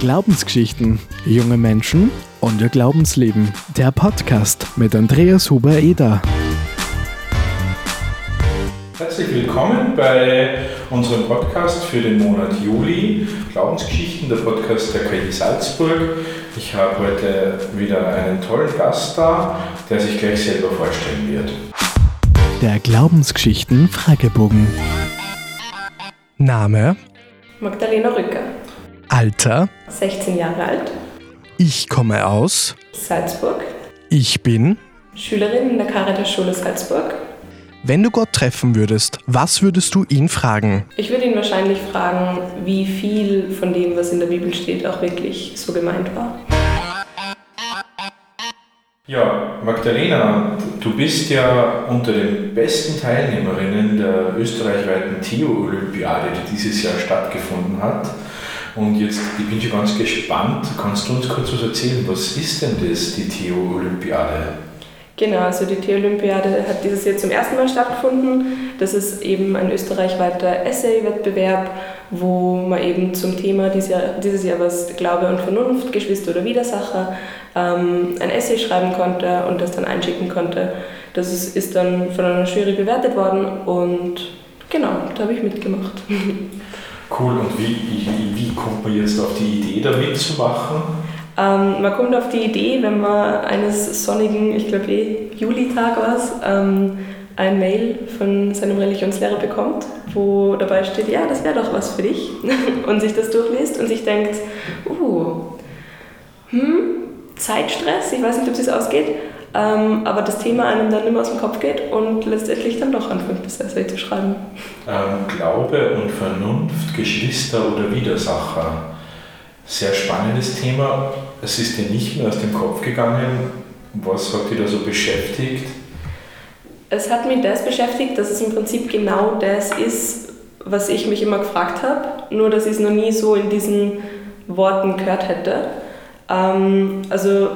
Glaubensgeschichten, junge Menschen und ihr Glaubensleben. Der Podcast mit Andreas Huber-Eder. Herzlich willkommen bei unserem Podcast für den Monat Juli, Glaubensgeschichten, der Podcast der KI Salzburg. Ich habe heute wieder einen tollen Gast da, der sich gleich selber vorstellen wird. Der Glaubensgeschichten Fragebogen. Name, Magdalena Rücker, Alter, 16 Jahre alt, ich komme aus, Salzburg, ich bin. Schülerin in der Caritas-Schule Salzburg. Wenn du Gott treffen würdest, was würdest du ihn fragen? Ich würde ihn wahrscheinlich fragen, wie viel von dem, was in der Bibel steht, auch wirklich so gemeint war. Ja, Magdalena, du bist ja unter den besten Teilnehmerinnen der österreichweiten Theo-Olympiade, die dieses Jahr stattgefunden hat. Und jetzt, ich bin schon ganz gespannt, kannst du uns kurz was erzählen? Was ist denn das, die Theo-Olympiade? Genau, also die Theo-Olympiade hat dieses Jahr zum ersten Mal stattgefunden. Das ist eben ein österreichweiter Essay-Wettbewerb, wo man eben zum Thema dieses Jahr, dieses Jahr was Glaube und Vernunft, Geschwister oder Widersacher, ähm, ein Essay schreiben konnte und das dann einschicken konnte. Das ist, ist dann von einer Jury bewertet worden und genau, da habe ich mitgemacht. Cool, und wie, wie, wie kommt man jetzt auf die Idee, da mitzumachen? Ähm, man kommt auf die Idee, wenn man eines sonnigen, ich glaube eh Julitag war es, ähm, ein Mail von seinem Religionslehrer bekommt, wo dabei steht, ja, das wäre doch was für dich. und sich das durchliest und sich denkt, uh, hm, Zeitstress, ich weiß nicht, ob es ausgeht, ähm, aber das Thema einem dann immer aus dem Kopf geht und letztendlich dann doch anfängt, das Essay zu schreiben. Ähm, Glaube und Vernunft, Geschwister oder Widersacher. Sehr spannendes Thema. Es ist dir nicht mehr aus dem Kopf gegangen. Was hat dich da so beschäftigt? Es hat mich das beschäftigt, dass es im Prinzip genau das ist, was ich mich immer gefragt habe, nur dass ich es noch nie so in diesen Worten gehört hätte. Ähm, also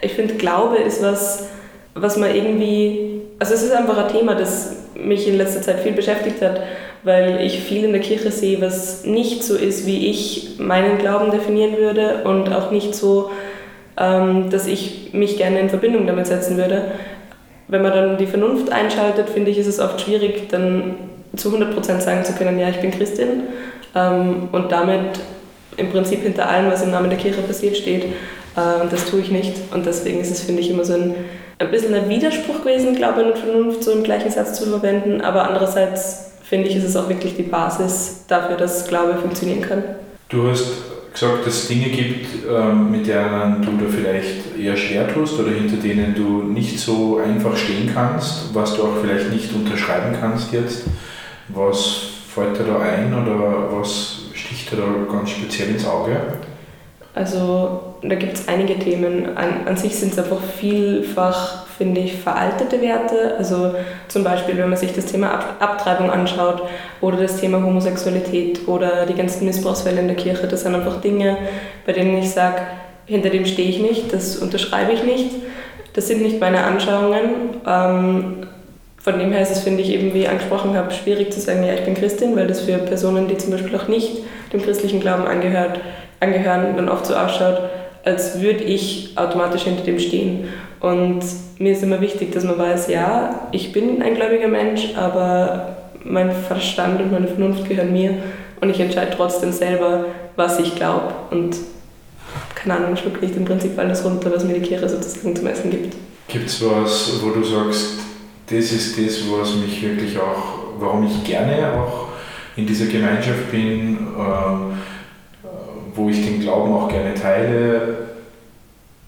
ich finde, Glaube ist was, was man irgendwie, also es ist einfach ein Thema, das mich in letzter Zeit viel beschäftigt hat, weil ich viel in der Kirche sehe, was nicht so ist, wie ich meinen Glauben definieren würde und auch nicht so, ähm, dass ich mich gerne in Verbindung damit setzen würde. Wenn man dann die Vernunft einschaltet, finde ich, ist es oft schwierig, dann zu 100% sagen zu können, ja, ich bin Christin ähm, und damit im Prinzip hinter allem, was im Namen der Kirche passiert, steht. Und das tue ich nicht. Und deswegen ist es, finde ich, immer so ein, ein bisschen ein Widerspruch gewesen, Glaube und Vernunft so im gleichen Satz zu verwenden. Aber andererseits finde ich, ist es auch wirklich die Basis dafür, dass Glaube funktionieren kann. Du hast gesagt, dass es Dinge gibt, ähm, mit denen du da vielleicht eher schwer tust oder hinter denen du nicht so einfach stehen kannst, was du auch vielleicht nicht unterschreiben kannst jetzt. Was fällt dir da ein oder was sticht dir da ganz speziell ins Auge? Also da gibt es einige Themen. An, an sich sind es einfach vielfach, finde ich, veraltete Werte. Also zum Beispiel, wenn man sich das Thema Ab Abtreibung anschaut oder das Thema Homosexualität oder die ganzen Missbrauchsfälle in der Kirche, das sind einfach Dinge, bei denen ich sage, hinter dem stehe ich nicht, das unterschreibe ich nicht. Das sind nicht meine Anschauungen. Ähm, von dem her ist es, finde ich, eben wie ich angesprochen habe, schwierig zu sagen, ja, ich bin Christin, weil das für Personen, die zum Beispiel auch nicht dem christlichen Glauben angehört, angehören, dann oft so ausschaut, als würde ich automatisch hinter dem stehen. Und mir ist immer wichtig, dass man weiß, ja, ich bin ein gläubiger Mensch, aber mein Verstand und meine Vernunft gehören mir und ich entscheide trotzdem selber, was ich glaube. Und keine Ahnung, schluckt nicht im Prinzip alles runter, was mir die Kirche sozusagen zum Essen gibt. Gibt es was, wo du sagst, das ist das, was mich wirklich auch, warum ich gerne auch in dieser Gemeinschaft bin, ähm, wo ich den Glauben auch gerne teile,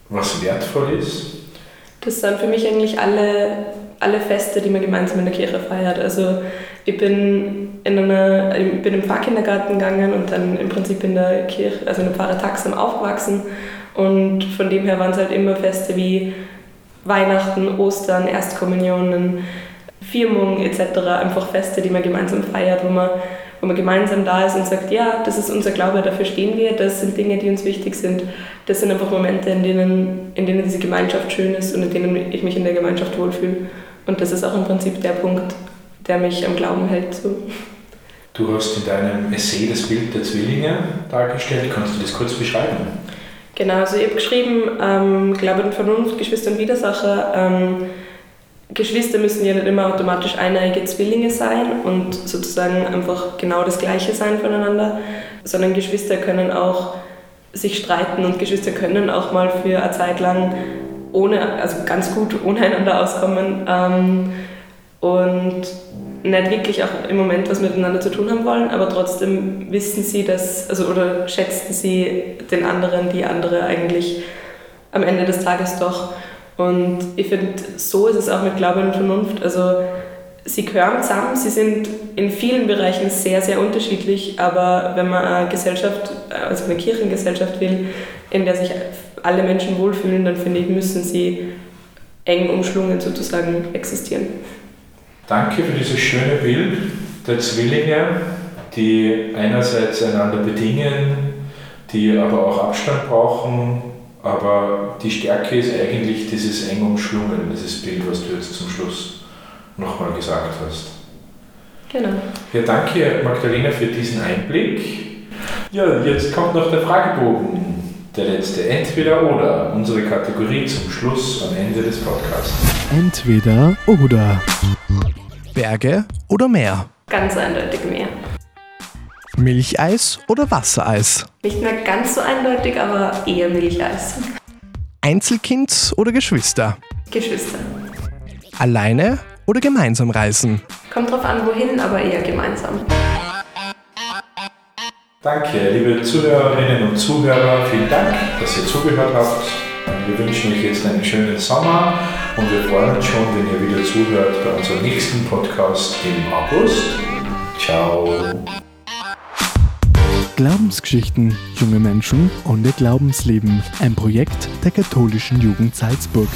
was wertvoll ist? Das sind für mich eigentlich alle, alle Feste, die man gemeinsam in der Kirche feiert. Also ich bin, in einer, ich bin im Pfarrkindergarten gegangen und dann im Prinzip in der Kirche, also in der Pfarre Taxam aufgewachsen. Und von dem her waren es halt immer Feste wie Weihnachten, Ostern, Erstkommunionen, Firmung etc. Einfach Feste, die man gemeinsam feiert, wo man wo man gemeinsam da ist und sagt, ja, das ist unser Glaube, dafür stehen wir, das sind Dinge, die uns wichtig sind. Das sind einfach Momente, in denen, in denen diese Gemeinschaft schön ist und in denen ich mich in der Gemeinschaft wohlfühle. Und das ist auch im Prinzip der Punkt, der mich am Glauben hält. So. Du hast in deinem Essay das Bild der Zwillinge dargestellt. Kannst du das kurz beschreiben? Genau, also ich habe geschrieben, ähm, Glaube und Vernunft, Geschwister und Widersacher. Ähm, Geschwister müssen ja nicht immer automatisch eineige Zwillinge sein und sozusagen einfach genau das Gleiche sein voneinander, sondern Geschwister können auch sich streiten und Geschwister können auch mal für eine Zeit lang ohne, also ganz gut ohne einander auskommen ähm, und nicht wirklich auch im Moment was miteinander zu tun haben wollen, aber trotzdem wissen sie das, also oder schätzen sie den anderen, die andere eigentlich am Ende des Tages doch. Und ich finde, so ist es auch mit Glaube und Vernunft. Also sie gehören zusammen, sie sind in vielen Bereichen sehr, sehr unterschiedlich, aber wenn man eine Gesellschaft, also eine Kirchengesellschaft will, in der sich alle Menschen wohlfühlen, dann finde ich, müssen sie eng umschlungen sozusagen existieren. Danke für dieses schöne Bild der Zwillinge, die einerseits einander bedingen, die aber auch Abstand brauchen, aber die Stärke ist eigentlich dieses eng umschlungen, dieses Bild, was du jetzt zum Schluss nochmal gesagt hast. Genau. Ja, danke Magdalena für diesen Einblick. Ja, jetzt kommt noch der Fragebogen. Der letzte Entweder oder, unsere Kategorie zum Schluss am Ende des Podcasts. Entweder oder. Berge oder Meer? Ganz eindeutig mehr. Milcheis oder Wassereis? Nicht mehr ganz so eindeutig, aber eher Milcheis. Einzelkind oder Geschwister? Geschwister. Alleine oder gemeinsam reisen? Kommt drauf an, wohin, aber eher gemeinsam. Danke, liebe Zuhörerinnen und Zuhörer, vielen Dank, dass ihr zugehört habt. Wir wünschen euch jetzt einen schönen Sommer und wir freuen uns schon, wenn ihr wieder zuhört bei unserem nächsten Podcast im August. Ciao. Glaubensgeschichten, junge Menschen und ihr Glaubensleben. Ein Projekt der katholischen Jugend Salzburg.